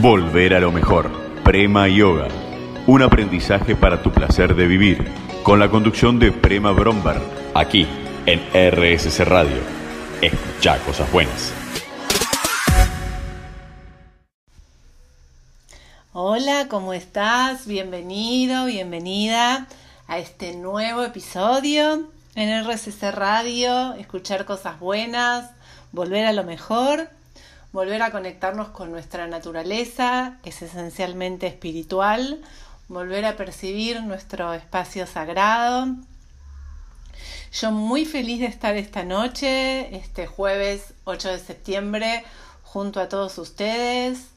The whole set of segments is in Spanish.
Volver a lo mejor. Prema Yoga. Un aprendizaje para tu placer de vivir. Con la conducción de Prema Brombar. Aquí, en RSC Radio. Escucha cosas buenas. Hola, ¿cómo estás? Bienvenido, bienvenida a este nuevo episodio en RSC Radio. Escuchar cosas buenas, volver a lo mejor volver a conectarnos con nuestra naturaleza, que es esencialmente espiritual, volver a percibir nuestro espacio sagrado. Yo muy feliz de estar esta noche, este jueves 8 de septiembre, junto a todos ustedes,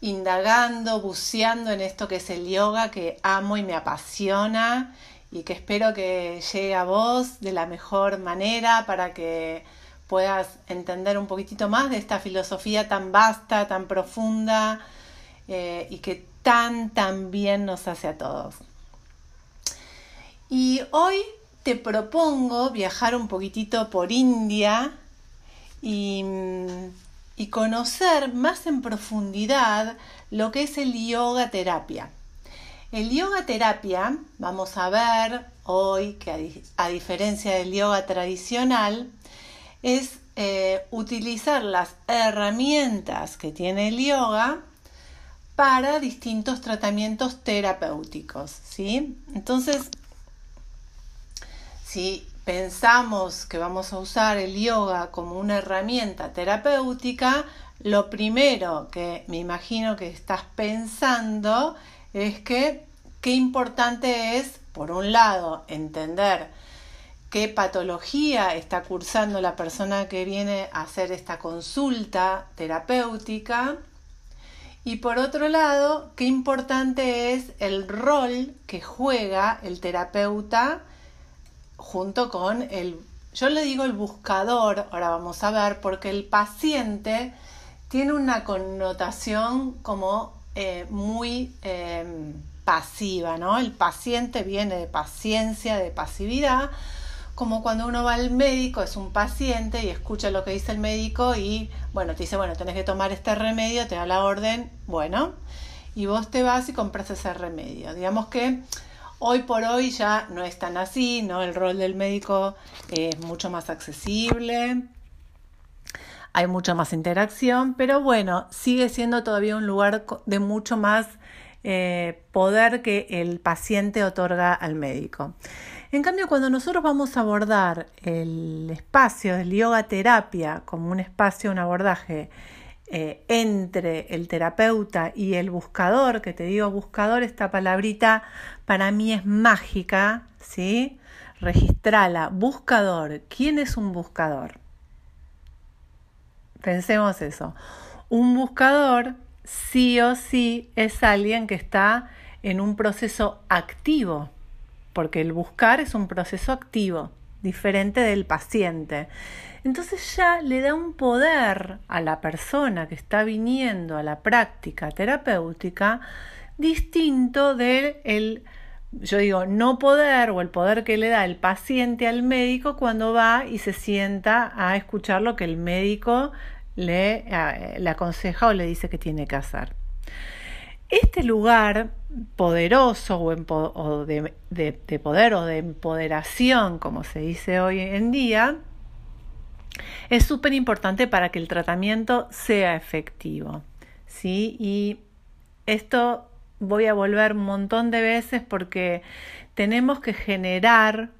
indagando, buceando en esto que es el yoga, que amo y me apasiona y que espero que llegue a vos de la mejor manera para que puedas entender un poquitito más de esta filosofía tan vasta, tan profunda eh, y que tan, tan bien nos hace a todos. Y hoy te propongo viajar un poquitito por India y, y conocer más en profundidad lo que es el yoga terapia. El yoga terapia, vamos a ver hoy que a diferencia del yoga tradicional, es eh, utilizar las herramientas que tiene el yoga para distintos tratamientos terapéuticos, ¿sí? Entonces, si pensamos que vamos a usar el yoga como una herramienta terapéutica, lo primero que me imagino que estás pensando es que qué importante es, por un lado, entender qué patología está cursando la persona que viene a hacer esta consulta terapéutica. Y por otro lado, qué importante es el rol que juega el terapeuta junto con el, yo le digo el buscador, ahora vamos a ver, porque el paciente tiene una connotación como eh, muy eh, pasiva, ¿no? El paciente viene de paciencia, de pasividad, como cuando uno va al médico, es un paciente y escucha lo que dice el médico y, bueno, te dice, bueno, tenés que tomar este remedio, te da la orden, bueno, y vos te vas y compras ese remedio. Digamos que hoy por hoy ya no es tan así, ¿no? El rol del médico es mucho más accesible, hay mucha más interacción, pero bueno, sigue siendo todavía un lugar de mucho más eh, poder que el paciente otorga al médico. En cambio, cuando nosotros vamos a abordar el espacio del yoga terapia como un espacio, un abordaje eh, entre el terapeuta y el buscador, que te digo buscador, esta palabrita para mí es mágica, ¿sí? Registrala, buscador. ¿Quién es un buscador? Pensemos eso. Un buscador sí o sí es alguien que está en un proceso activo porque el buscar es un proceso activo, diferente del paciente. Entonces ya le da un poder a la persona que está viniendo a la práctica terapéutica distinto del el yo digo, no poder o el poder que le da el paciente al médico cuando va y se sienta a escuchar lo que el médico le, eh, le aconseja o le dice que tiene que hacer. Este lugar poderoso o, de, poder o de empoderación, como se dice hoy en día, es súper importante para que el tratamiento sea efectivo. ¿sí? Y esto voy a volver un montón de veces porque tenemos que generar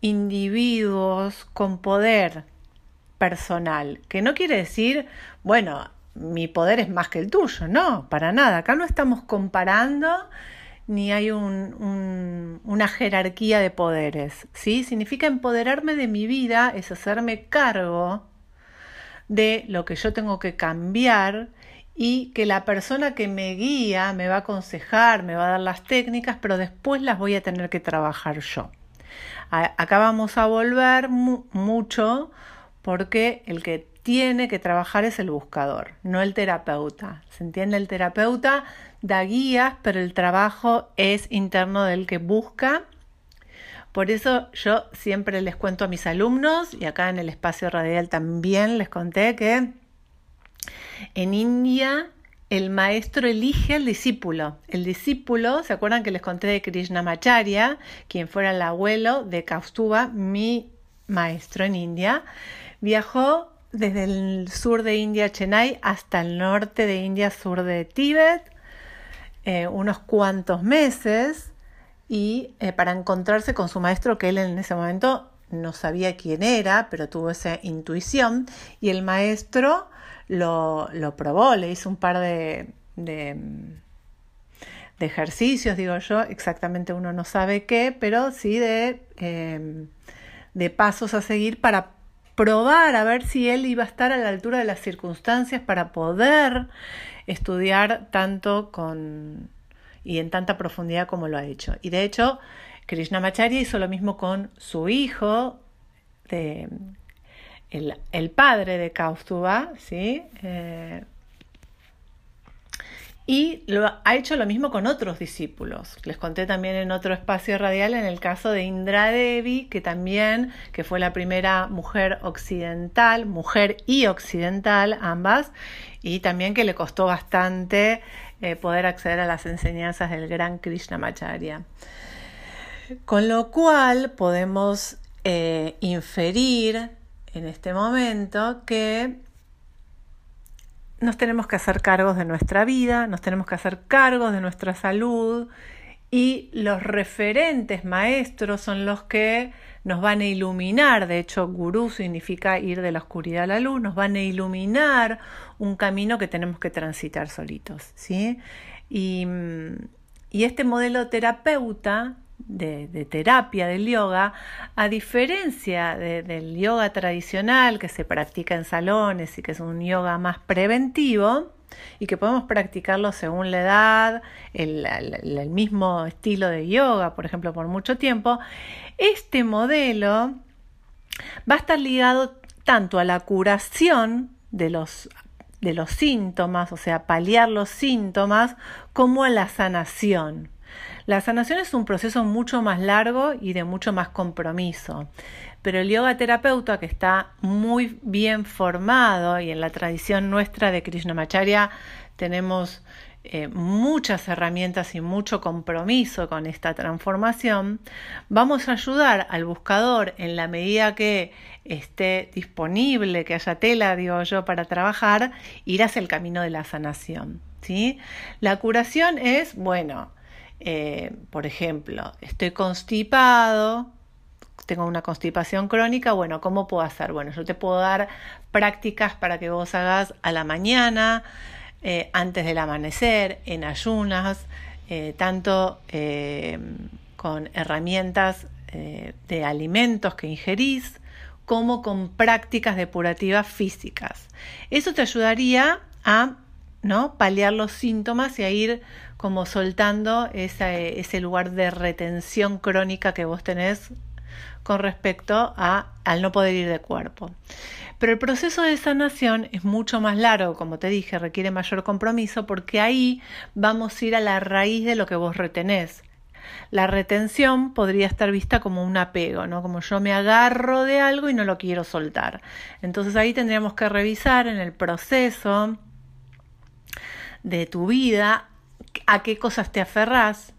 individuos con poder personal, que no quiere decir, bueno, mi poder es más que el tuyo. No, para nada. Acá no estamos comparando ni hay una jerarquía de poderes. ¿sí? Significa empoderarme de mi vida, es hacerme cargo de lo que yo tengo que cambiar y que la persona que me guía me va a aconsejar, me va a dar las técnicas, pero después las voy a tener que trabajar yo. Acá vamos a volver mucho porque el que tiene que trabajar es el buscador, no el terapeuta. ¿Se entiende? El terapeuta da guías, pero el trabajo es interno del que busca. Por eso yo siempre les cuento a mis alumnos, y acá en el espacio radial también les conté que en India el maestro elige al discípulo. El discípulo, ¿se acuerdan que les conté de Krishnamacharya, quien fuera el abuelo de Kaustuba, mi maestro en India? Viajó desde el sur de India, Chennai, hasta el norte de India, sur de Tíbet, eh, unos cuantos meses, y eh, para encontrarse con su maestro, que él en ese momento no sabía quién era, pero tuvo esa intuición, y el maestro lo, probó, le hizo un par de, de, ejercicios, digo yo, exactamente uno no sabe qué, pero sí de, em, de pasos a seguir para probar a ver si él iba a estar a la altura de las circunstancias para poder estudiar tanto con y en tanta profundidad como lo ha hecho. Y de hecho, Krishnamacharya hizo lo mismo con su hijo, de, el, padre de Kaustuba, ¿sí? Eh, y lo, ha hecho lo mismo con otros discípulos. Les conté también en otro espacio radial en el caso de Indra Devi, que también, que fue la primera mujer occidental, mujer y occidental ambas, y también que le costó bastante eh, poder acceder a las enseñanzas del gran Krishnamacharya. Con lo cual podemos eh, inferir en este momento que nos tenemos que hacer cargos de nuestra vida, nos tenemos que hacer cargos de nuestra salud y los referentes maestros son los que nos van a iluminar, de hecho gurú significa ir de la oscuridad a la luz, nos van a iluminar un camino que tenemos que transitar solitos, ¿sí? Y, y este modelo terapeuta de, terapia del yoga, a diferencia del yoga tradicional que se practica en salones y que es un yoga más preventivo y que podemos practicarlo según la edad, el, el mismo estilo de yoga, por ejemplo, por mucho tiempo, este modelo va a estar ligado tanto a la curación de los de los síntomas, o sea, paliar los síntomas, como a la sanación. La sanación es un proceso mucho más largo y de mucho más compromiso, pero el yoga terapeuta que está muy bien formado y en la tradición nuestra de Krishnamacharya tenemos eh, muchas herramientas y mucho compromiso con esta transformación, vamos a ayudar al buscador en la medida que esté disponible, que haya tela, digo yo, para trabajar, ir hacia el camino de la sanación. ¿sí? La curación es, bueno, eh, por ejemplo, estoy constipado, tengo una constipación crónica, bueno, ¿cómo puedo hacer? Bueno, yo te puedo dar prácticas para que vos hagas a la mañana, eh, antes del amanecer, en ayunas, eh, tanto con herramientas de alimentos que ingerís, como con prácticas depurativas físicas. Eso te ayudaría a ¿no? paliar los síntomas y a ir como soltando ese lugar de retención crónica que vos tenés con respecto a, al no poder ir de cuerpo. Pero el proceso de sanación es mucho más largo, como te dije, requiere mayor compromiso porque ahí vamos a ir a la raíz de lo que vos retenés. La retención podría estar vista como un apego, ¿no? Como yo me agarro de algo y no lo quiero soltar. Entonces ahí tendríamos que revisar en el proceso de tu vida a qué cosas te aferras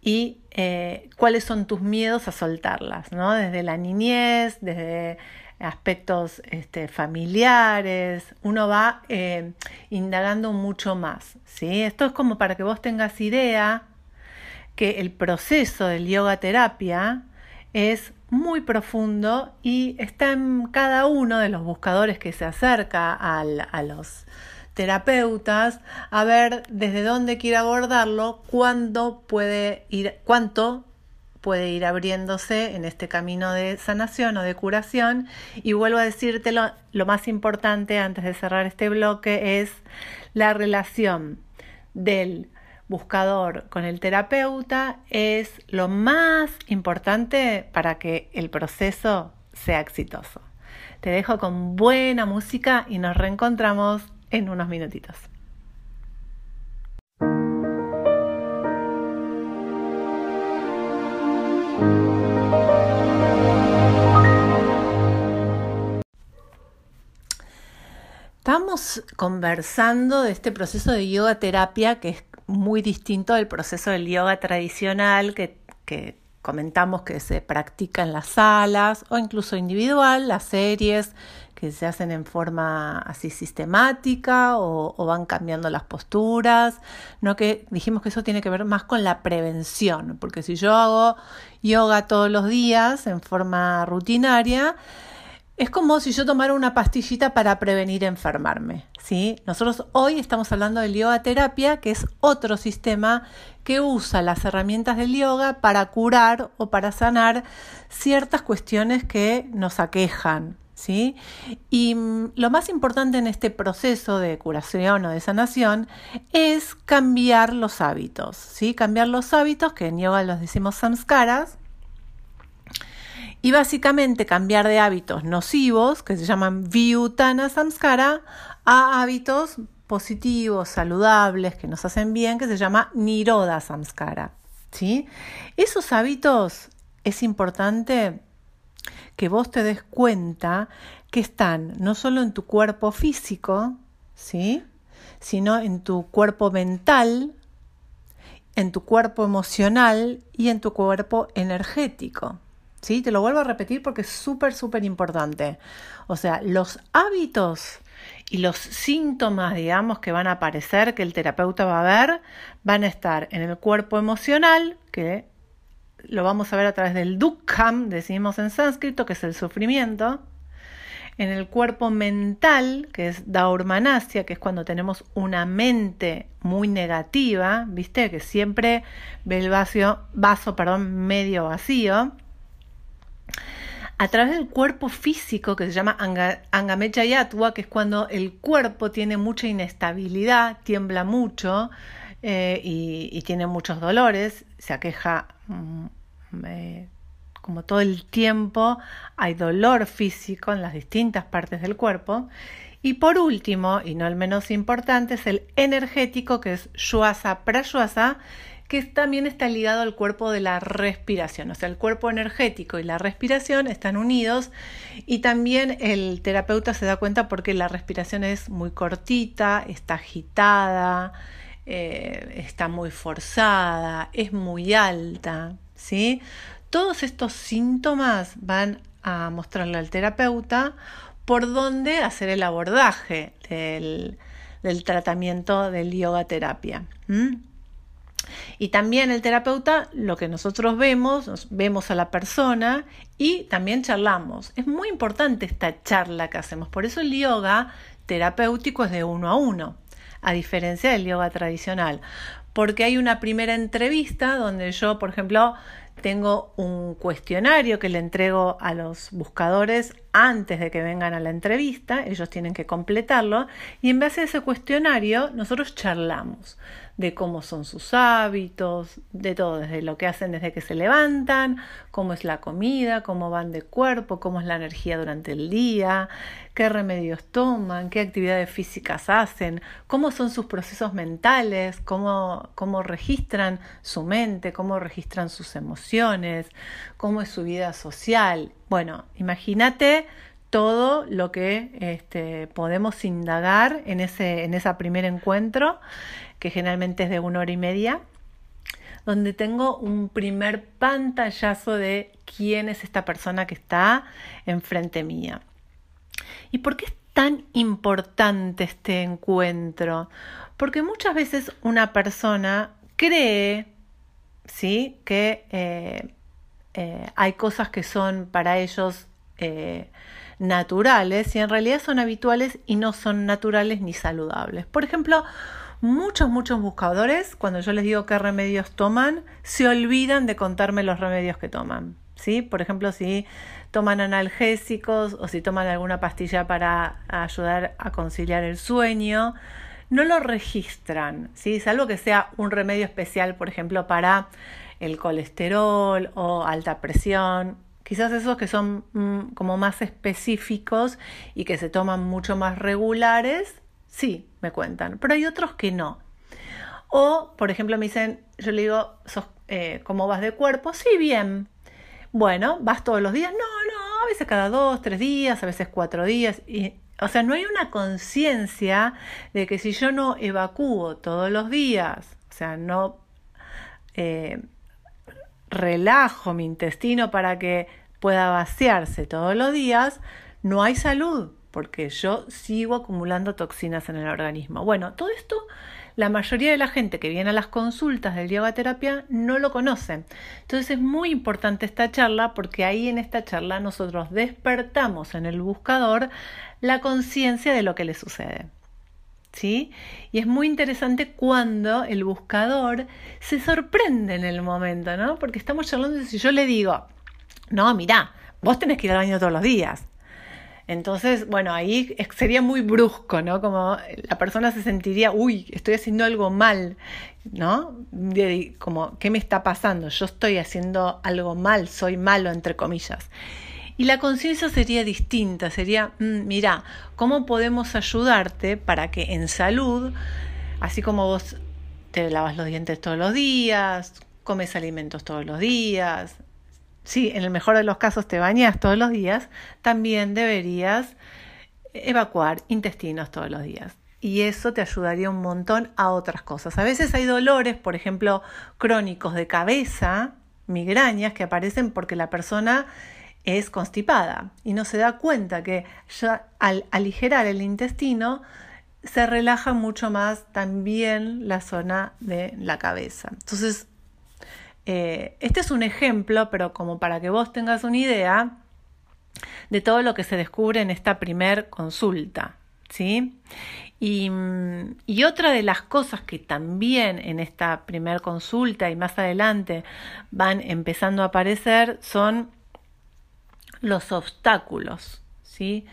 y eh, cuáles son tus miedos a soltarlas, ¿no? Desde la niñez, desde aspectos este, familiares, uno va eh, indagando mucho más, ¿sí? Esto es como para que vos tengas idea que el proceso del yoga terapia es muy profundo y está en cada uno de los buscadores que se acerca a los terapeutas a ver desde dónde quiere abordarlo, cuándo puede ir, cuánto puede ir abriéndose en este camino de sanación o de curación. Y vuelvo a decirte lo, lo más importante antes de cerrar este bloque es la relación del buscador con el terapeuta es lo más importante para que el proceso sea exitoso. Te dejo con buena música y nos reencontramos en unos minutitos. estamos conversando de este proceso de yoga terapia que es muy distinto del proceso del yoga tradicional que, que comentamos que se practica en las salas o incluso individual, las series que se hacen en forma así sistemática o, van cambiando las posturas, no que dijimos que eso tiene que ver más con la prevención, porque si yo hago yoga todos los días en forma rutinaria, es como si yo tomara una pastillita para prevenir enfermarme. ¿sí? Nosotros hoy estamos hablando del yoga terapia, que es otro sistema que usa las herramientas del yoga para curar o para sanar ciertas cuestiones que nos aquejan. Y mm, lo más importante en este proceso de curación o de sanación es cambiar los hábitos. ¿sí? Cambiar los hábitos, que en yoga los decimos samskaras, y básicamente cambiar de hábitos nocivos, que se llaman Vyutana Samskara, a hábitos positivos, saludables, que nos hacen bien, que se llama Niroda Samskara. ¿sí? Esos hábitos es importante que vos te des cuenta que están no solo en tu cuerpo físico, ¿sí? sino en tu cuerpo mental, en tu cuerpo emocional y en tu cuerpo energético. ¿sí? Te lo vuelvo a repetir porque es súper, súper importante. O sea, los hábitos y los síntomas, digamos, que van a aparecer, que el terapeuta va a ver, van a estar en el cuerpo emocional, que lo vamos a ver a través del dukkham, decimos en sánscrito, que es el sufrimiento, en el cuerpo mental, que es daurmanasya, que es cuando tenemos una mente muy negativa, ¿viste? Que siempre ve el vaso, vaso perdón, medio vacío a través del cuerpo físico que se llama Angamecha Yatwa, que es cuando el cuerpo tiene mucha inestabilidad, tiembla mucho eh, y, tiene muchos dolores, se aqueja mm, eh, como todo el tiempo, hay dolor físico en las distintas partes del cuerpo. Y por último, y no el menos importante, es el energético, que es Shuasa Prashuasa, que también está ligado al cuerpo de la respiración. O sea, el cuerpo energético y la respiración están unidos y también el terapeuta se da cuenta porque la respiración es muy cortita, está agitada, eh, está muy forzada, es muy alta, ¿sí? Todos estos síntomas van a mostrarle al terapeuta por dónde hacer el abordaje del, tratamiento del yoga terapia. Y también el terapeuta, lo que nosotros vemos, vemos a la persona y también charlamos. Es muy importante esta charla que hacemos. Por eso el yoga terapéutico es de uno a uno, a diferencia del yoga tradicional. Porque hay una primera entrevista donde yo, por ejemplo, tengo un cuestionario que le entrego a los buscadores antes de que vengan a la entrevista, ellos tienen que completarlo y en base a ese cuestionario nosotros charlamos de cómo son sus hábitos, de todo, desde lo que hacen desde que se levantan, cómo es la comida, cómo van de cuerpo, cómo es la energía durante el día, qué remedios toman, qué actividades físicas hacen, cómo son sus procesos mentales, cómo, cómo registran su mente, cómo registran sus emociones, cómo es su vida social. Bueno, imagínate todo lo que este, podemos indagar en ese, en ese primer encuentro que generalmente es de una hora y media, donde tengo un primer pantallazo de quién es esta persona que está enfrente mía. ¿Y por qué es tan importante este encuentro? Porque muchas veces una persona cree, ¿sí? Que eh, eh, hay cosas que son para ellos eh, naturales y en realidad son habituales y no son naturales ni saludables. Por ejemplo, muchos, muchos buscadores, cuando yo les digo qué remedios toman, se olvidan de contarme los remedios que toman. ¿sí? Por ejemplo, si toman analgésicos o si toman alguna pastilla para ayudar a conciliar el sueño, no lo registran, ¿sí? salvo que sea un remedio especial, por ejemplo, para el colesterol o alta presión. Quizás esos que son mm, como más específicos y que se toman mucho más regulares, Sí, me cuentan, pero hay otros que no. O, por ejemplo, me dicen, yo le digo, eh, ¿cómo vas de cuerpo? Sí, bien. Bueno, ¿vas todos los días? No, no, a veces cada dos, tres días, a veces cuatro días. Y, o sea, no hay una conciencia de que si yo no evacúo todos los días, o sea, no eh, relajo mi intestino para que pueda vaciarse todos los días, no hay salud, porque yo sigo acumulando toxinas en el organismo. Bueno, todo esto la mayoría de la gente que viene a las consultas del yoga no lo conoce. Entonces es muy importante esta charla porque ahí en esta charla nosotros despertamos en el buscador la conciencia de lo que le sucede. ¿Sí? Y es muy interesante cuando el buscador se sorprende en el momento, ¿no? Porque estamos charlando y si yo le digo, no, mira, vos tenés que ir al baño todos los días. Entonces, bueno, ahí sería muy brusco, ¿no? Como la persona se sentiría, uy, estoy haciendo algo mal, ¿no? como, ¿qué me está pasando? Yo estoy haciendo algo mal, soy malo, entre comillas. Y la conciencia sería distinta, sería, mm, mira, ¿cómo podemos ayudarte para que en salud, así como vos te lavas los dientes todos los días, comes alimentos todos los días, si en el mejor de los casos te bañas todos los días, también deberías evacuar intestinos todos los días. Y eso te ayudaría un montón a otras cosas. A veces hay dolores, por ejemplo, crónicos de cabeza, migrañas, que aparecen porque la persona es constipada y no se da cuenta que ya al aligerar el intestino se relaja mucho más también la zona de la cabeza. Entonces, eh, este es un ejemplo, pero como para que vos tengas una idea de todo lo que se descubre en esta primer consulta. ¿sí? Y, otra de las cosas que también en esta primer consulta y más adelante van empezando a aparecer son los obstáculos. ¿sí?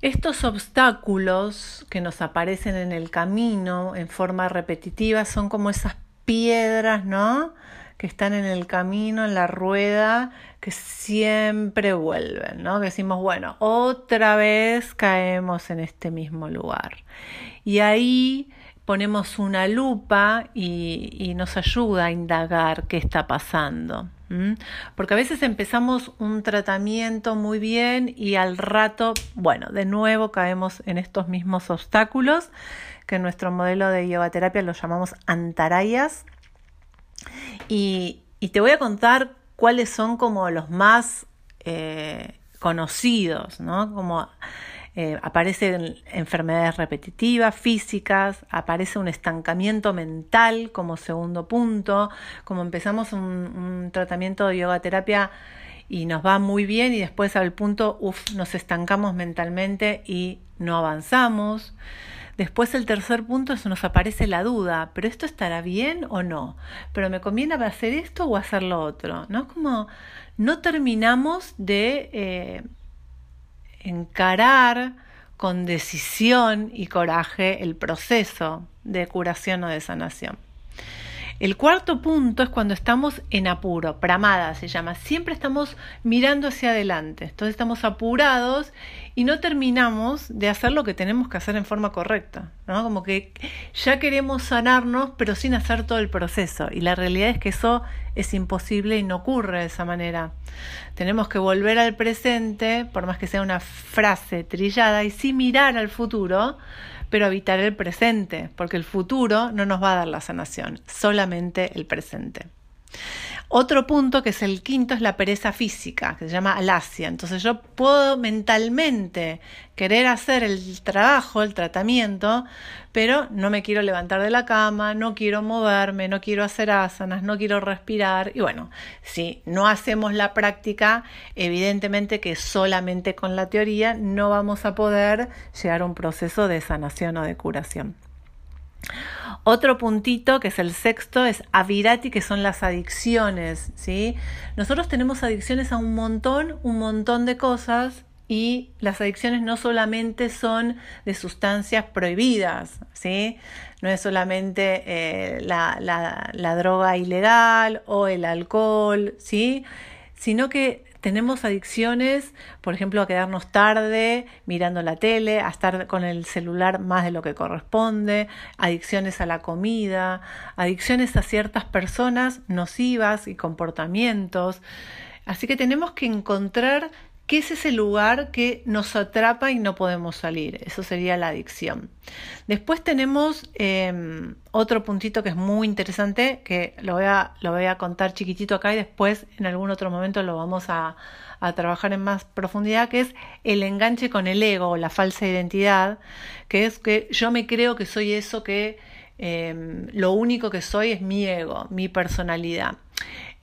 Estos obstáculos que nos aparecen en el camino en forma repetitiva son como esas piedras, ¿no? Que están en el camino, en la rueda, que siempre vuelven, ¿no? Que decimos, bueno, otra vez caemos en este mismo lugar. Y ahí ponemos una lupa y, nos ayuda a indagar qué está pasando. Porque a veces empezamos un tratamiento muy bien y al rato, bueno, de nuevo caemos en estos mismos obstáculos que en nuestro modelo de yoga terapia lo llamamos antarayas. Y, te voy a contar cuáles son como los más eh, conocidos, ¿no? Como eh, aparecen enfermedades repetitivas, físicas, aparece un estancamiento mental como segundo punto, como empezamos un, tratamiento de yoga terapia y nos va muy bien y después al punto, uff, nos estancamos mentalmente y no avanzamos. Después el tercer punto es nos aparece la duda, pero esto estará bien o no, pero me conviene hacer esto o hacer lo otro, ¿no? Como no terminamos de eh, encarar con decisión y coraje el proceso de curación o de sanación. El cuarto punto es cuando estamos en apuro, pramada se llama, siempre estamos mirando hacia adelante, entonces estamos apurados y no terminamos de hacer lo que tenemos que hacer en forma correcta, ¿no? Como que ya queremos sanarnos pero sin hacer todo el proceso y la realidad es que eso es imposible y no ocurre de esa manera. Tenemos que volver al presente, por más que sea una frase trillada, y sí mirar al futuro, pero evitar el presente, porque el futuro no nos va a dar la sanación, solamente el presente. Otro punto, que es el quinto, es la pereza física, que se llama alasia. Entonces yo puedo mentalmente querer hacer el trabajo, el tratamiento, pero no me quiero levantar de la cama, no quiero moverme, no quiero hacer asanas, no quiero respirar. Y bueno, si no hacemos la práctica, evidentemente que solamente con la teoría no vamos a poder llegar a un proceso de sanación o de curación. Otro puntito, que es el sexto, es avirati, que son las adicciones, ¿sí? Nosotros tenemos adicciones a un montón, un montón de cosas y las adicciones no solamente son de sustancias prohibidas, ¿sí? No es solamente eh, la, la droga ilegal o el alcohol, ¿sí? Sino que tenemos adicciones, por ejemplo, a quedarnos tarde mirando la tele, a estar con el celular más de lo que corresponde, adicciones a la comida, adicciones a ciertas personas nocivas y comportamientos. Así que tenemos que encontrar que es ese lugar que nos atrapa y no podemos salir. Eso sería la adicción. Después tenemos em, otro puntito que es muy interesante, que lo voy, a, lo voy a contar chiquitito acá y después en algún otro momento lo vamos a, trabajar en más profundidad, que es el enganche con el ego la falsa identidad, que es que yo me creo que soy eso que em, lo único que soy es mi ego, mi personalidad.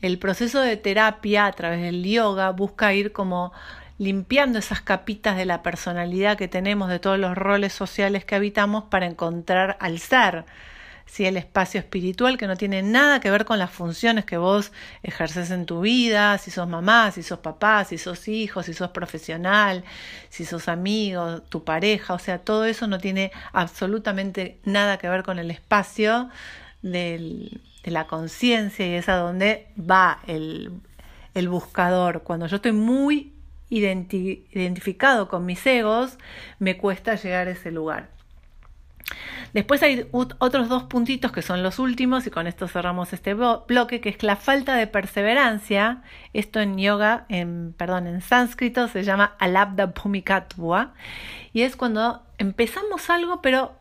El proceso de terapia a través del yoga busca ir como limpiando esas capitas de la personalidad que tenemos, de todos los roles sociales que habitamos para encontrar al ser. Si el espacio espiritual que no tiene nada que ver con las funciones que vos ejerces en tu vida, si sos mamá, si sos papá, si sos hijo, si sos profesional, si sos amigo, tu pareja, o sea, todo eso no tiene absolutamente nada que ver con el espacio del, de la conciencia y es a donde va el, el buscador. Cuando yo estoy muy identificado con mis egos, me cuesta llegar a ese lugar. Después hay otros dos puntitos que son los últimos y con esto cerramos este bloque, que es la falta de perseverancia. Esto en yoga, en, perdón, en sánscrito se llama alabda bhumikatva y es cuando empezamos algo pero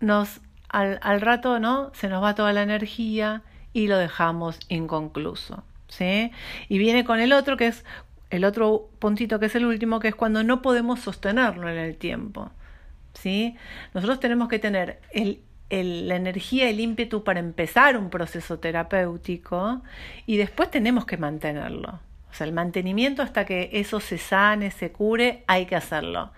nos al, al rato no se nos va toda la energía y lo dejamos inconcluso. ¿Sí? Y viene con el otro que es el otro puntito que es el último, que es cuando no podemos sostenerlo en el tiempo. ¿sí? Nosotros tenemos que tener el, la energía, el ímpetu para empezar un proceso terapéutico y después tenemos que mantenerlo. O sea, el mantenimiento hasta que eso se sane, se cure, hay que hacerlo.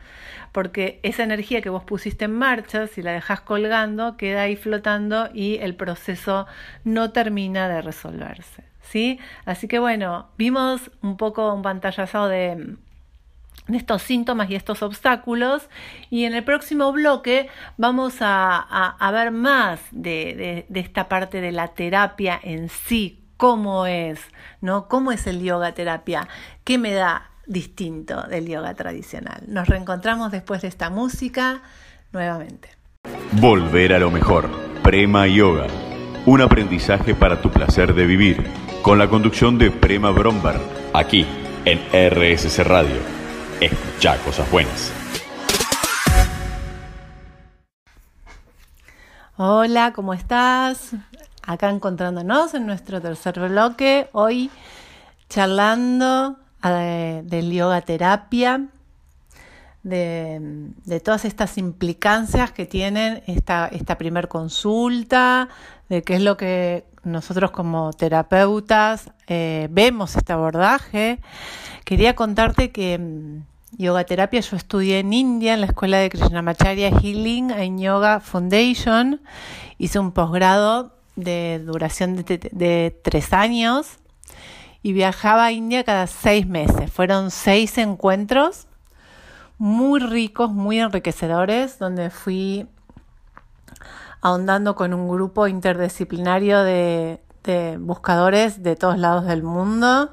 Porque esa energía que vos pusiste en marcha, si la dejas colgando, queda ahí flotando y el proceso no termina de resolverse. ¿sí? Así que bueno, vimos un poco un pantallazo de, estos síntomas y estos obstáculos y en el próximo bloque vamos a, ver más de, esta parte de la terapia en sí, cómo es, ¿no? ¿Cómo es el yoga terapia? ¿Qué me da distinto del yoga tradicional? Nos reencontramos después de esta música nuevamente. Volver a lo mejor. Prema Yoga. Un aprendizaje para tu placer de vivir con la conducción de Prema Brombar, aquí en RSC Radio. Escucha cosas buenas. Hola, ¿cómo estás? Acá encontrándonos en nuestro tercer bloque, hoy charlando eh, del yoga terapia, de, de, todas estas implicancias que tienen esta, esta primer consulta, de qué es lo que nosotros como terapeutas eh, vemos este abordaje. Quería contarte que mm, yoga terapia yo estudié en India, en la escuela de Krishnamacharya Healing en Yoga Foundation. Hice un posgrado de duración de, de tres años y viajaba a India cada seis meses. Fueron seis encuentros muy ricos, muy enriquecedores, donde fui ahondando con un grupo interdisciplinario de, buscadores de todos lados del mundo.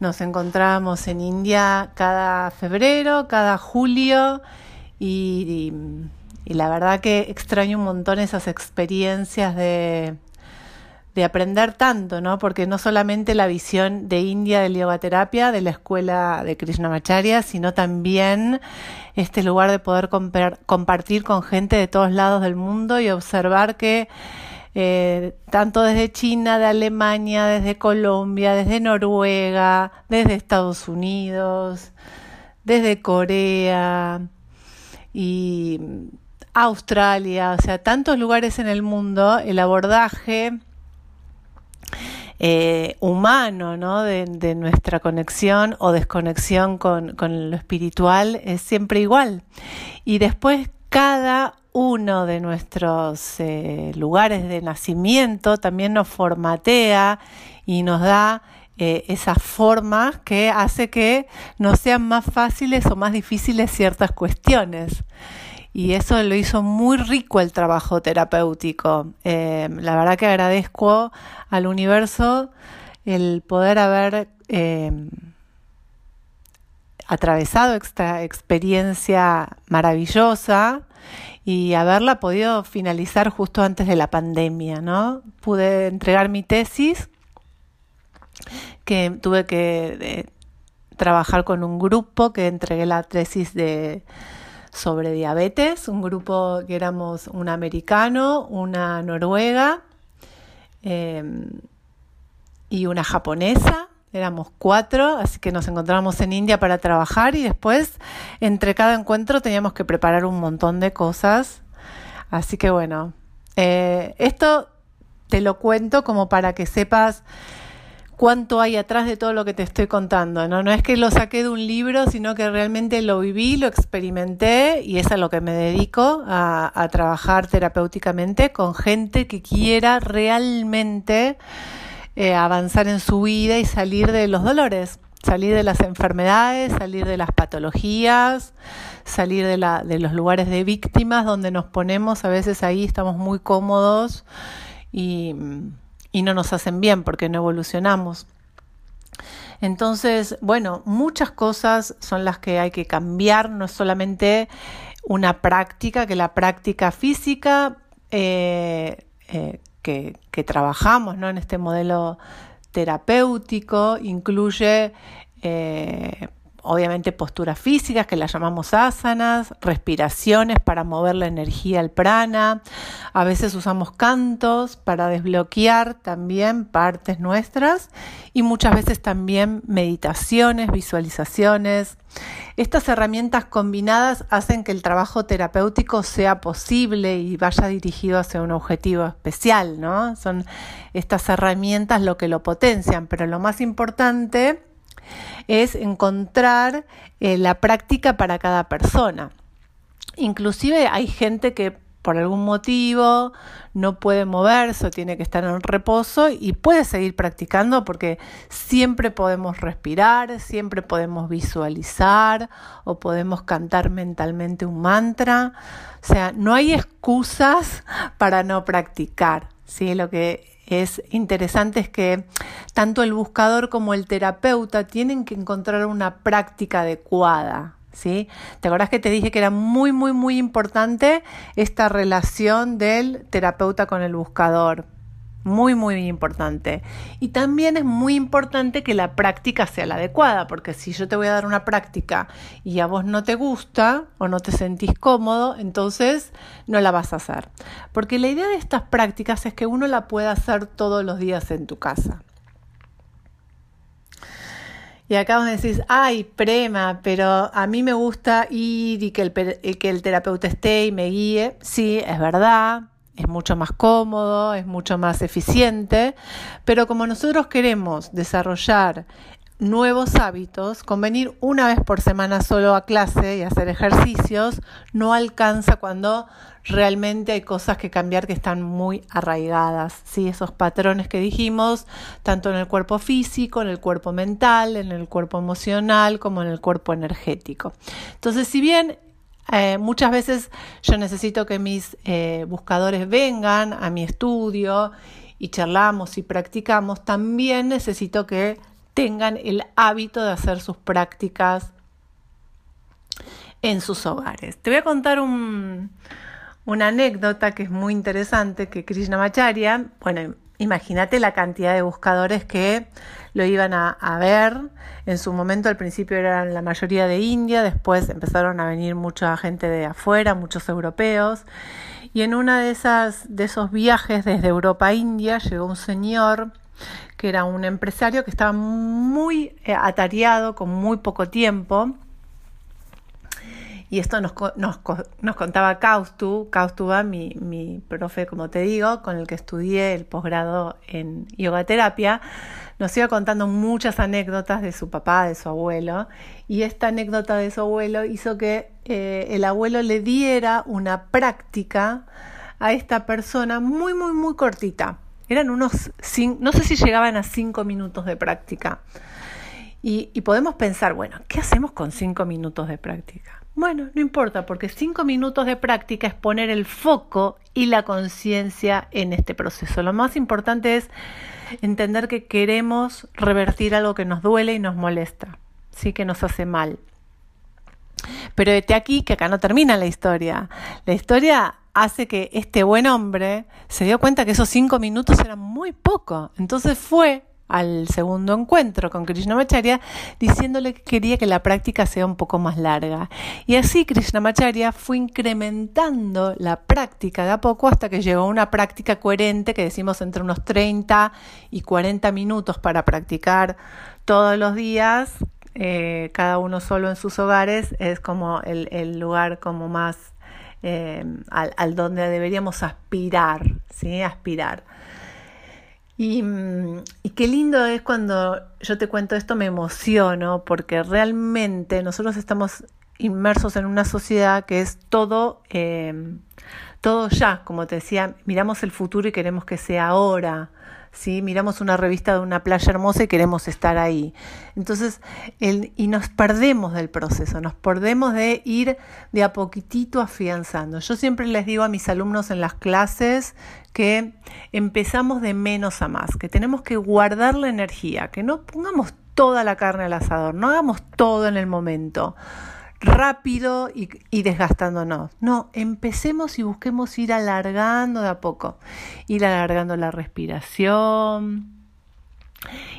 Nos encontramos en India cada febrero, cada julio y, la verdad que extraño un montón esas experiencias de, de aprender tanto, ¿no? Porque no solamente la visión de India del yoga terapia, de la escuela de Krishnamacharya, sino también este lugar de poder compartir con gente de todos lados del mundo y observar que eh, tanto desde China, de Alemania, desde Colombia, desde Noruega, desde Estados Unidos, desde Corea y Australia, o sea, tantos lugares en el mundo, el abordaje eh, humano, ¿no? De, nuestra conexión o desconexión con, lo espiritual es siempre igual. Y después cada uno de nuestros eh, lugares de nacimiento también nos formatea y nos da eh, esas formas que hace que nos sean más fáciles o más difíciles ciertas cuestiones y eso lo hizo muy rico el trabajo terapéutico. Eh, la verdad que agradezco al universo el poder haber eh, atravesado esta experiencia maravillosa y haberla podido finalizar justo antes de la pandemia, ¿no? Pude entregar mi tesis que tuve que trabajar con un grupo que entregué la tesis de sobre diabetes, un grupo que éramos un americano, una noruega em, y una japonesa. Éramos cuatro, así que nos encontramos en India para trabajar y después entre cada encuentro teníamos que preparar un montón de cosas. Así que bueno, eh, esto te lo cuento como para que sepas cuánto hay atrás de todo lo que te estoy contando. ¿no? no es que lo saqué de un libro, sino que realmente lo viví, lo experimenté y es a lo que me dedico, a, trabajar terapéuticamente con gente que quiera realmente eh, avanzar en su vida y salir de los dolores, salir de las enfermedades, salir de las patologías, salir de, la, de los lugares de víctimas donde nos ponemos, a veces ahí estamos muy cómodos y y no nos hacen bien porque no evolucionamos. Entonces, bueno, muchas cosas son las que hay que cambiar, no es solamente una práctica, que la práctica física eh, eh, que, trabajamos ¿no? en este modelo terapéutico incluye eh, obviamente posturas físicas que las llamamos asanas, respiraciones para mover la energía al prana, a veces usamos cantos para desbloquear también partes nuestras y muchas veces también meditaciones, visualizaciones. Estas herramientas combinadas hacen que el trabajo terapéutico sea posible y vaya dirigido hacia un objetivo especial, ¿no? Son estas herramientas lo que lo potencian, pero lo más importante es encontrar eh, la práctica para cada persona. Inclusive hay gente que por algún motivo no puede moverse o tiene que estar en reposo y puede seguir practicando porque siempre podemos respirar, siempre podemos visualizar o podemos cantar mentalmente un mantra. O sea, no hay excusas para no practicar. ¿sí? Lo que es interesante es que tanto el buscador como el terapeuta tienen que encontrar una práctica adecuada. ¿Sí? ¿Te acordás que te dije que era muy, muy, muy importante esta relación del terapeuta con el buscador? Muy, muy importante. Y también es muy importante que la práctica sea la adecuada, porque si yo te voy a dar una práctica y a vos no te gusta o no te sentís cómodo, entonces no la vas a hacer. Porque la idea de estas prácticas es que uno la pueda hacer todos los días en tu casa. Y acá vos decís, ay, prema, pero a mí me gusta ir y que el, que el terapeuta esté y me guíe. Sí, es verdad, es mucho más cómodo, es mucho más eficiente, pero como nosotros queremos desarrollar nuevos hábitos, con venir una vez por semana solo a clase y hacer ejercicios no alcanza cuando realmente hay cosas que cambiar que están muy arraigadas, ¿sí? esos patrones que dijimos, tanto en el cuerpo físico, en el cuerpo mental, en el cuerpo emocional, como en el cuerpo energético. Entonces, si bien eh, muchas veces yo necesito que mis eh, buscadores vengan a mi estudio y charlamos y practicamos. También necesito que tengan el hábito de hacer sus prácticas en sus hogares. Te voy a contar una anécdota que es muy interesante que Krishnamacharya, bueno, imagínate la cantidad de buscadores que lo iban a, ver. En su momento al principio eran la mayoría de India, después empezaron a venir mucha gente de afuera, muchos europeos. Y en una de de esos viajes desde Europa a India llegó un señor que era un empresario que estaba muy eh, atareado, con muy poco tiempo. Y esto nos, nos, nos contaba Kaustu, Kaustuba, mi, mi profe, como te digo, con el que estudié el posgrado en yoga terapia, nos iba contando muchas anécdotas de su papá, de su abuelo, y esta anécdota de su abuelo hizo que eh, el abuelo le diera una práctica a esta persona muy, muy, muy cortita. Eran unos, no sé si llegaban a cinco minutos de práctica. Y, y podemos pensar, bueno, ¿qué hacemos con cinco minutos de práctica? Bueno, no importa, porque cinco minutos de práctica es poner el foco y la conciencia en este proceso. Lo más importante es entender que queremos revertir algo que nos duele y nos molesta, sí que nos hace mal. Pero de aquí que acá no termina la historia. La historia hace que este buen hombre se dio cuenta que esos cinco minutos eran muy poco. Entonces fue al segundo encuentro con Krishnamacharya diciéndole que quería que la práctica sea un poco más larga. Y así Krishnamacharya fue incrementando la práctica de a poco hasta que llegó a una práctica coherente que decimos entre unos 30 y 40 minutos para practicar todos los días, eh, cada uno solo en sus hogares, es como el, lugar como más eh, al, al, donde deberíamos aspirar, ¿sí? Aspirar. Y, qué lindo es cuando yo te cuento esto, me emociono, porque realmente nosotros estamos inmersos en una sociedad que es todo, eh, todo ya, como te decía, miramos el futuro y queremos que sea ahora. ¿Sí? Miramos una revista de una playa hermosa y queremos estar ahí. Entonces, el, y nos perdemos del proceso, nos perdemos de ir de a poquitito afianzando. Yo siempre les digo a mis alumnos en las clases que empezamos de menos a más, que tenemos que guardar la energía, que no pongamos toda la carne al asador, no hagamos todo en el momento rápido y, desgastándonos. No, empecemos y busquemos ir alargando de a poco, ir alargando la respiración,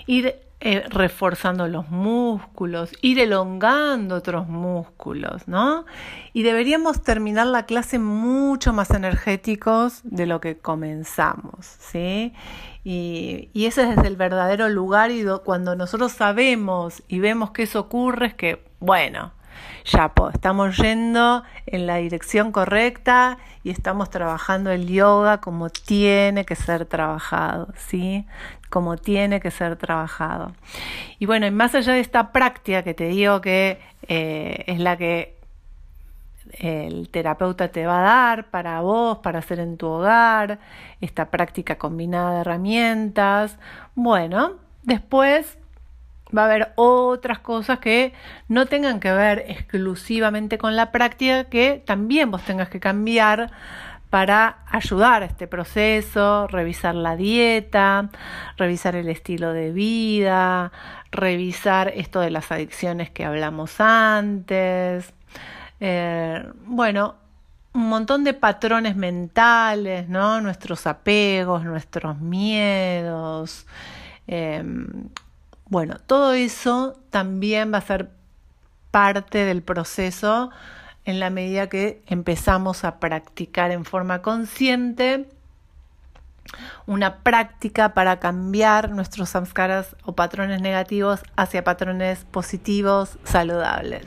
ir eh, reforzando los músculos, ir elongando otros músculos, ¿no? Y deberíamos terminar la clase mucho más energéticos de lo que comenzamos, ¿sí? Y, y ese es el verdadero lugar y cuando nosotros sabemos y vemos que eso ocurre es que, bueno, ya estamos yendo en la dirección correcta y estamos trabajando el yoga como tiene que ser trabajado, ¿sí? Como tiene que ser trabajado. Y bueno, y más allá de esta práctica que te digo que eh, es la que el terapeuta te va a dar para vos, para hacer en tu hogar, esta práctica combinada de herramientas. Bueno, después va a haber otras cosas que no tengan que ver exclusivamente con la práctica, que también vos tengas que cambiar para ayudar a este proceso, revisar la dieta, revisar el estilo de vida, revisar esto de las adicciones que hablamos antes. Eh, bueno, un montón de patrones mentales, ¿no? Nuestros apegos, nuestros miedos. Em, bueno, todo eso también va a ser parte del proceso en la medida que empezamos a practicar en forma consciente una práctica para cambiar nuestros samskaras o patrones negativos hacia patrones positivos, saludables.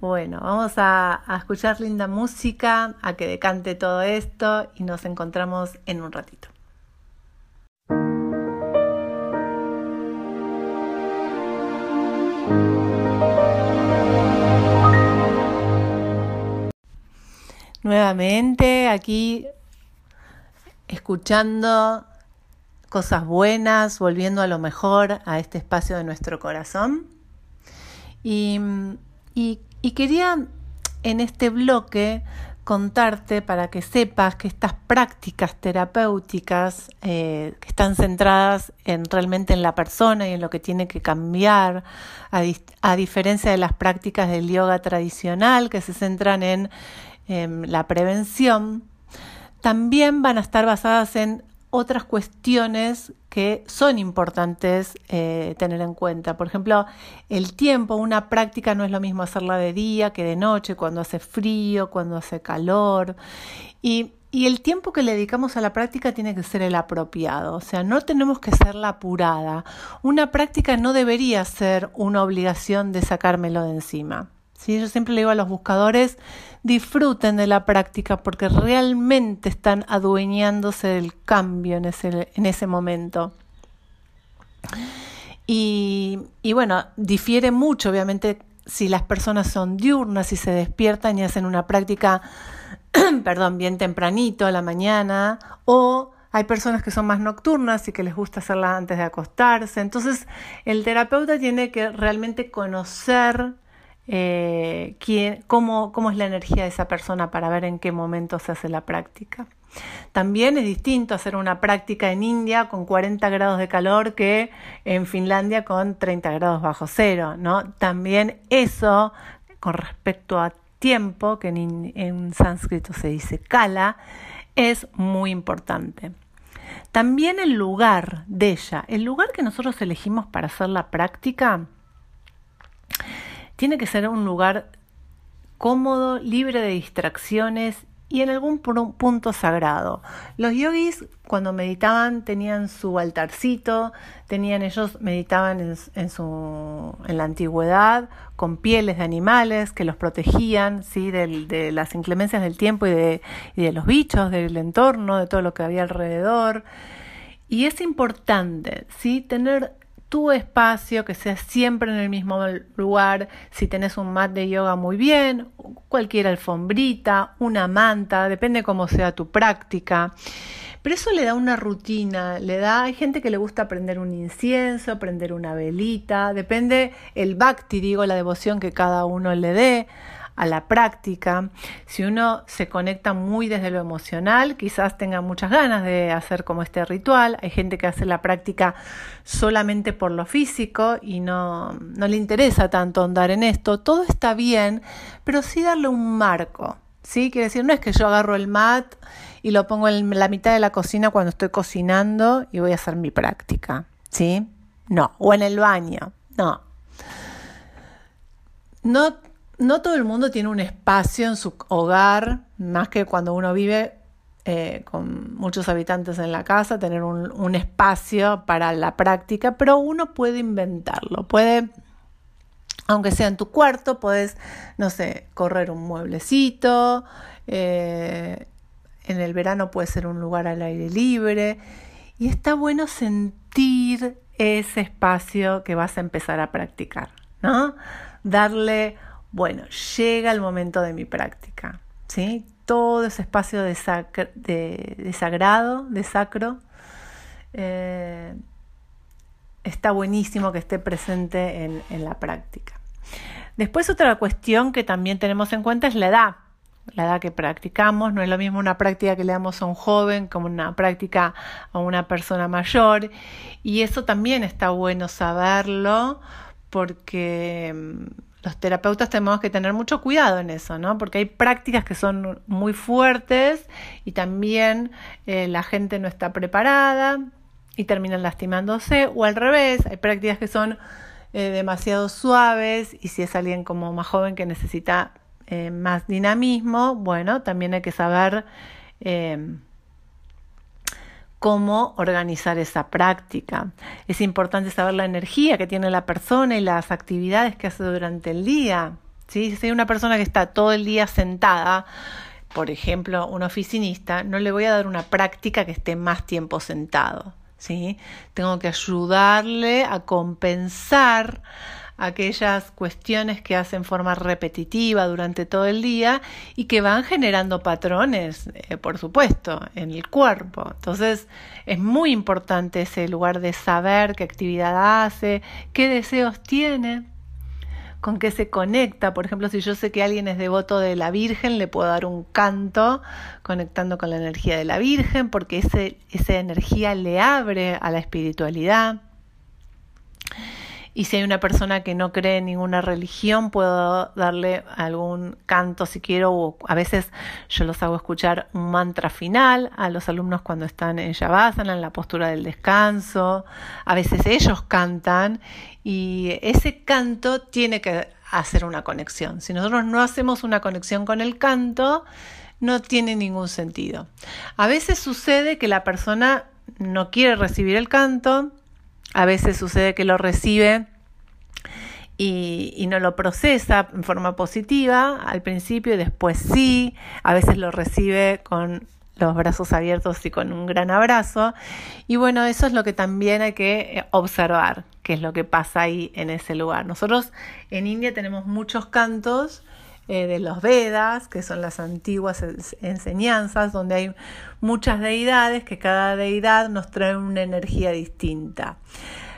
Bueno, vamos a, a, escuchar linda música, a que decante todo esto y nos encontramos en un ratito. Nuevamente aquí escuchando cosas buenas, volviendo a lo mejor a este espacio de nuestro corazón. Y, quería en este bloque contarte para que sepas que estas prácticas terapéuticas eh, que están centradas en realmente en la persona y en lo que tiene que cambiar, a diferencia de las prácticas del yoga tradicional que se centran en Em, la prevención, también van a estar basadas en otras cuestiones que son importantes eh, tener en cuenta. Por ejemplo, el tiempo, una práctica no es lo mismo hacerla de día que de noche, cuando hace frío, cuando hace calor. Y, el tiempo que le dedicamos a la práctica tiene que ser el apropiado, o sea, no tenemos que ser la apurada. Una práctica no debería ser una obligación de sacármelo de encima. ¿Sí? Yo siempre le digo a los buscadores, disfruten de la práctica porque realmente están adueñándose del cambio en ese, en ese momento. Y, y bueno, difiere mucho, obviamente, si las personas son diurnas y se despiertan y hacen una práctica, perdón, bien tempranito a la mañana, o hay personas que son más nocturnas y que les gusta hacerla antes de acostarse. Entonces, el terapeuta tiene que realmente conocer eh, cómo es la energía de esa persona para ver en qué momento se hace la práctica. También es distinto hacer una práctica en India con 40 grados de calor que en Finlandia con 30 grados bajo cero, ¿no? También eso, con respecto a tiempo, que en, en sánscrito se dice kala, es muy importante. También el lugar de ella, el lugar que nosotros elegimos para hacer la práctica, tiene que ser un lugar cómodo, libre de distracciones y en algún punto sagrado. Los yogis cuando meditaban tenían su altarcito, tenían ellos meditaban en, la antigüedad con pieles de animales que los protegían ¿sí? de, las inclemencias del tiempo y de, y de los bichos, del entorno, de todo lo que había alrededor. Y es importante ¿sí? tener tu espacio, que sea siempre en el mismo lugar, si tenés un mat de yoga muy bien, cualquier alfombrita, una manta, depende cómo sea tu práctica. Pero eso le da una rutina, le da, hay gente que le gusta prender un incienso, prender una velita, depende el bhakti, digo, la devoción que cada uno le dé a la práctica. Si uno se conecta muy desde lo emocional, quizás tenga muchas ganas de hacer como este ritual. Hay gente que hace la práctica solamente por lo físico y no, no le interesa tanto andar en esto. Todo está bien, pero sí darle un marco. ¿sí? Quiere decir, no es que yo agarro el mat y lo pongo en la mitad de la cocina cuando estoy cocinando y voy a hacer mi práctica. ¿Sí? No. O en el baño. No. No no todo el mundo tiene un espacio en su hogar, más que cuando uno vive eh, con muchos habitantes en la casa, tener un, espacio para la práctica, pero uno puede inventarlo, puede, aunque sea en tu cuarto, puedes, no sé, correr un mueblecito, eh, en el verano puede ser un lugar al aire libre, y está bueno sentir ese espacio que vas a empezar a practicar, ¿no? Darle bueno, llega el momento de mi práctica, ¿sí? Todo ese espacio de, de, sagrado, de sacro, eh, está buenísimo que esté presente en, en la práctica. Después otra cuestión que también tenemos en cuenta es la edad la edad que practicamos. No es lo mismo una práctica que le damos a un joven como una práctica a una persona mayor. Y eso también está bueno saberlo porque mm, los terapeutas tenemos que tener mucho cuidado en eso, ¿no? Porque hay prácticas que son muy fuertes y también eh, la gente no está preparada y terminan lastimándose, o al revés, hay prácticas que son eh, demasiado suaves y si es alguien como más joven que necesita eh, más dinamismo, bueno, también hay que saber cómo organizar esa práctica. Es importante saber la energía que tiene la persona y las actividades que hace durante el día. Si hay una persona que está todo el día sentada, por ejemplo, un oficinista, no le voy a dar una práctica que esté más tiempo sentado. ¿sí? Tengo que ayudarle a compensar aquellas cuestiones que hacen forma repetitiva durante todo el día y que van generando patrones, eh, por supuesto, en el cuerpo. Entonces es muy importante ese lugar de saber qué actividad hace, qué deseos tiene con qué se conecta. Por ejemplo, si yo sé que alguien es devoto de la Virgen, le puedo dar un canto conectando con la energía de la Virgen, porque ese, esa energía le abre a la espiritualidad. Y si hay una persona que no cree en ninguna religión, puedo darle algún canto si quiero, o a veces yo los hago escuchar un mantra final a los alumnos cuando están en Shavasana, en la postura del descanso. A veces ellos cantan y ese canto tiene que hacer una conexión. Si nosotros no hacemos una conexión con el canto, no tiene ningún sentido. A veces sucede que la persona no quiere recibir el canto, a veces sucede que lo recibe y, no lo procesa en forma positiva al principio y después sí, a veces lo recibe con los brazos abiertos y con un gran abrazo. Y bueno, eso es lo que también hay que eh, observar, qué es lo que pasa ahí en ese lugar. Nosotros en India tenemos muchos cantos eh, de los Vedas, que son las antiguas enseñanzas, donde hay muchas deidades, que cada deidad nos trae una energía distinta.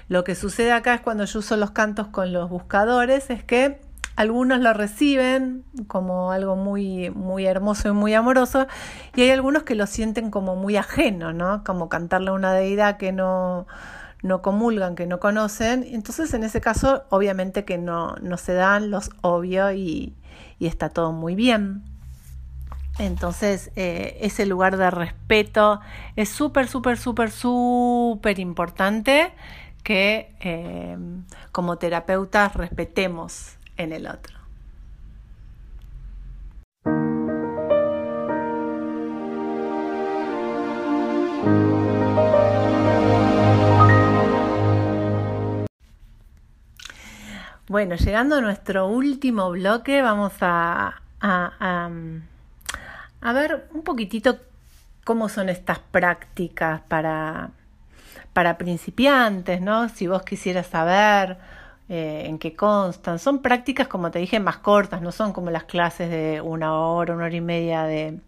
Lo que sucede acá es cuando yo uso los cantos con los buscadores, es que algunos lo reciben como algo muy, muy hermoso y muy amoroso, y hay algunos que lo sienten como muy ajeno, ¿no? Como cantarle a una deidad que no, no comulgan, que no conocen. Entonces, en ese caso, obviamente que no, no se dan los obvios y, y está todo muy bien. Entonces, eh, ese lugar de respeto es súper, súper, súper, súper importante que eh, como terapeutas respetemos en el otro. Bueno, llegando a nuestro último bloque, vamos a, a, a, ver un poquitito cómo son estas prácticas para, para principiantes, ¿no? Si vos quisieras saber eh, en qué constan. Son prácticas, como te dije, más cortas, no son como las clases de una hora, una hora y media de,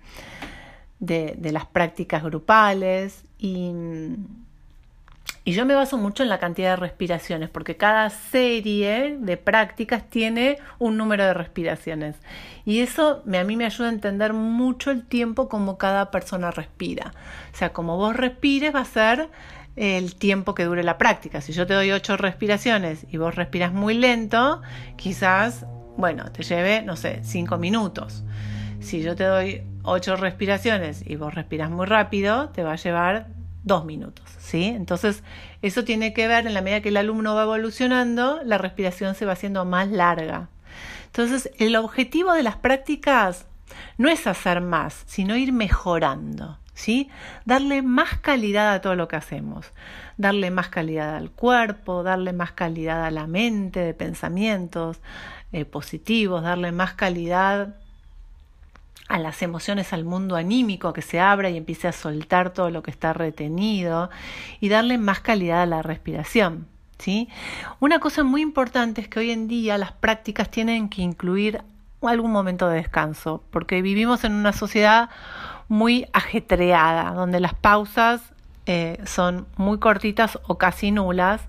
de, de las prácticas grupales. Y y yo me baso mucho en la cantidad de respiraciones, porque cada serie de prácticas tiene un número de respiraciones. Y eso me, a mí me ayuda a entender mucho el tiempo como cada persona respira. O sea, como vos respires va a ser el tiempo que dure la práctica. Si yo te doy ocho respiraciones y vos respiras muy lento, quizás, bueno, te lleve, no sé, cinco minutos. Si yo te doy ocho respiraciones y vos respiras muy rápido, te va a llevar dos minutos, ¿sí? Entonces, eso tiene que ver, en la medida que el alumno va evolucionando, la respiración se va haciendo más larga. Entonces, el objetivo de las prácticas no es hacer más, sino ir mejorando, ¿sí? Darle más calidad a todo lo que hacemos, darle más calidad al cuerpo, darle más calidad a la mente de pensamientos eh, positivos, darle más calidad a las emociones, al mundo anímico, que se abra y empiece a soltar todo lo que está retenido y darle más calidad a la respiración. ¿sí? Una cosa muy importante es que hoy en día las prácticas tienen que incluir algún momento de descanso, porque vivimos en una sociedad muy ajetreada, donde las pausas eh, son muy cortitas o casi nulas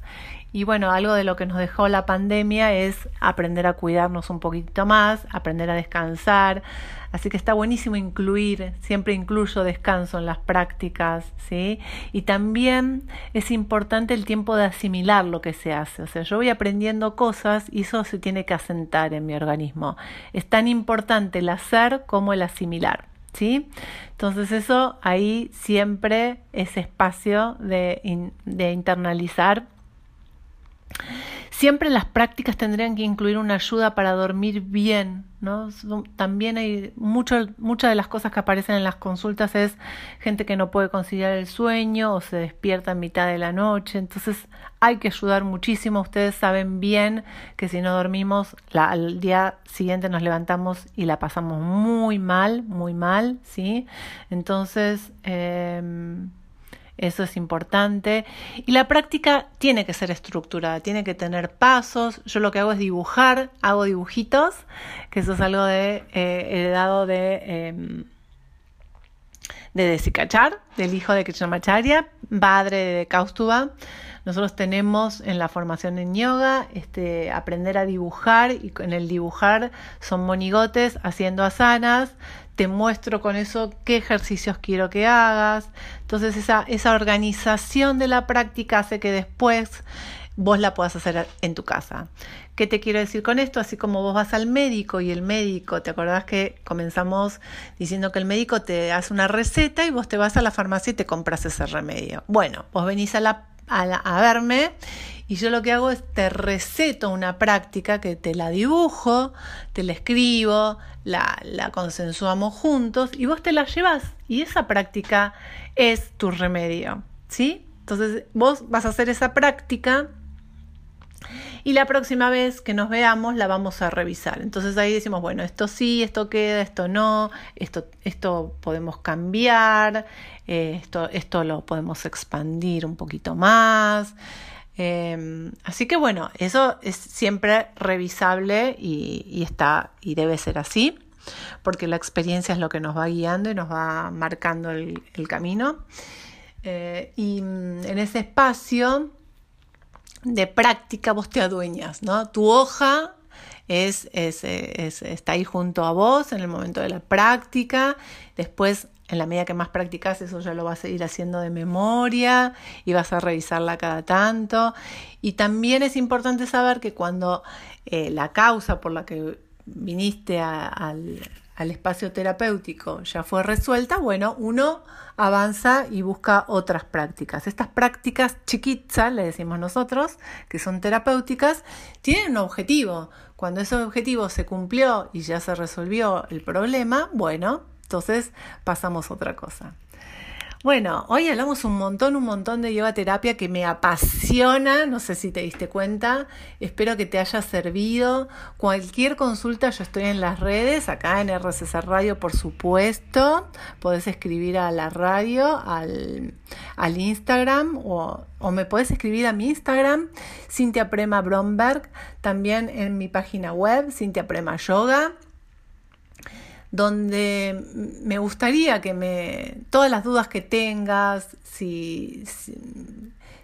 y bueno, algo de lo que nos dejó la pandemia es aprender a cuidarnos un poquito más, aprender a descansar. Así que está buenísimo incluir, siempre incluyo descanso en las prácticas, ¿sí? Y también es importante el tiempo de asimilar lo que se hace. O sea, yo voy aprendiendo cosas y eso se tiene que asentar en mi organismo. Es tan importante el hacer como el asimilar. ¿Sí? Entonces eso ahí siempre es espacio de, de internalizar Siempre las prácticas tendrían que incluir una ayuda para dormir bien, ¿no? También hay mucho, muchas de las cosas que aparecen en las consultas es gente que no puede conciliar el sueño o se despierta en mitad de la noche, entonces hay que ayudar muchísimo. Ustedes saben bien que si no dormimos, al día siguiente nos levantamos y la pasamos muy mal, muy mal, ¿sí? Entonces, eh, eso es importante. Y la práctica tiene que ser estructurada, tiene que tener pasos. Yo lo que hago es dibujar, hago dibujitos, que eso es algo de eh, heredado de, eh, de Desikachar, del hijo de Krishnamacharya, padre de Kaustuba. Nosotros tenemos en la formación en yoga este, aprender a dibujar y en el dibujar son monigotes haciendo asanas, te muestro con eso qué ejercicios quiero que hagas. Entonces esa, esa organización de la práctica hace que después vos la puedas hacer en tu casa. ¿Qué te quiero decir con esto? Así como vos vas al médico y el médico, ¿te acordás que comenzamos diciendo que el médico te hace una receta y vos te vas a la farmacia y te compras ese remedio? Bueno, vos venís a, la, a verme y yo lo que hago es te receto una práctica que te la dibujo, te la escribo, la, la consensuamos juntos y vos te la llevas. Y esa práctica es tu remedio. ¿Sí? Entonces vos vas a hacer esa práctica y la próxima vez que nos veamos la vamos a revisar. Entonces ahí decimos, bueno, esto sí, esto queda, esto no, esto, esto podemos cambiar, eh, esto, esto lo podemos expandir un poquito más. Em, así que bueno, eso es siempre revisable y, está y debe ser así, porque la experiencia es lo que nos va guiando y nos va marcando el, camino. Eh, y mm, en ese espacio de práctica vos te adueñas, ¿no? Tu hoja es, es, está ahí junto a vos en el momento de la práctica, después en la medida que más practicas, eso ya lo vas a ir haciendo de memoria y vas a revisarla cada tanto. Y también es importante saber que cuando eh, la causa por la que viniste a, al espacio terapéutico ya fue resuelta, bueno, uno avanza y busca otras prácticas. Estas prácticas chiquitas, le decimos nosotros, que son terapéuticas, tienen un objetivo. Cuando ese objetivo se cumplió y ya se resolvió el problema, bueno, entonces pasamos a otra cosa. Bueno, hoy hablamos un montón, un montón de yoga terapia que me apasiona, no sé si te diste cuenta, espero que te haya servido. Cualquier consulta, yo estoy en las redes, acá en RCC Radio, por supuesto. Podés escribir a la radio, al, al Instagram o, o, me podés escribir a mi Instagram, Cintia Prema Bromberg, también en mi página web, Cintia Prema Yoga donde me gustaría que me, todas las dudas que tengas, si,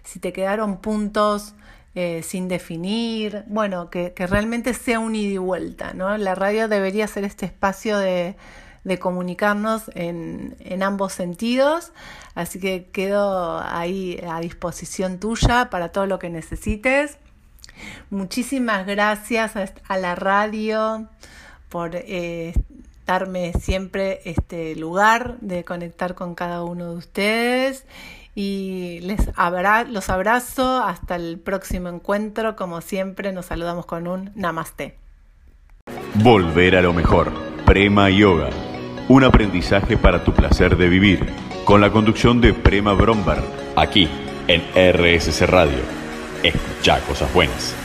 si, te quedaron puntos eh, sin definir, bueno, que, que, realmente sea un ida y vuelta, ¿no? La radio debería ser este espacio de, de comunicarnos en, en, ambos sentidos, así que quedo ahí a disposición tuya para todo lo que necesites. Muchísimas gracias a, la radio por eh, darme siempre este lugar de conectar con cada uno de ustedes y les abra los abrazo hasta el próximo encuentro. Como siempre, nos saludamos con un namaste. Volver a lo mejor. Prema Yoga. Un aprendizaje para tu placer de vivir. Con la conducción de Prema Bromberg. Aquí, en RSC Radio. Escucha cosas buenas.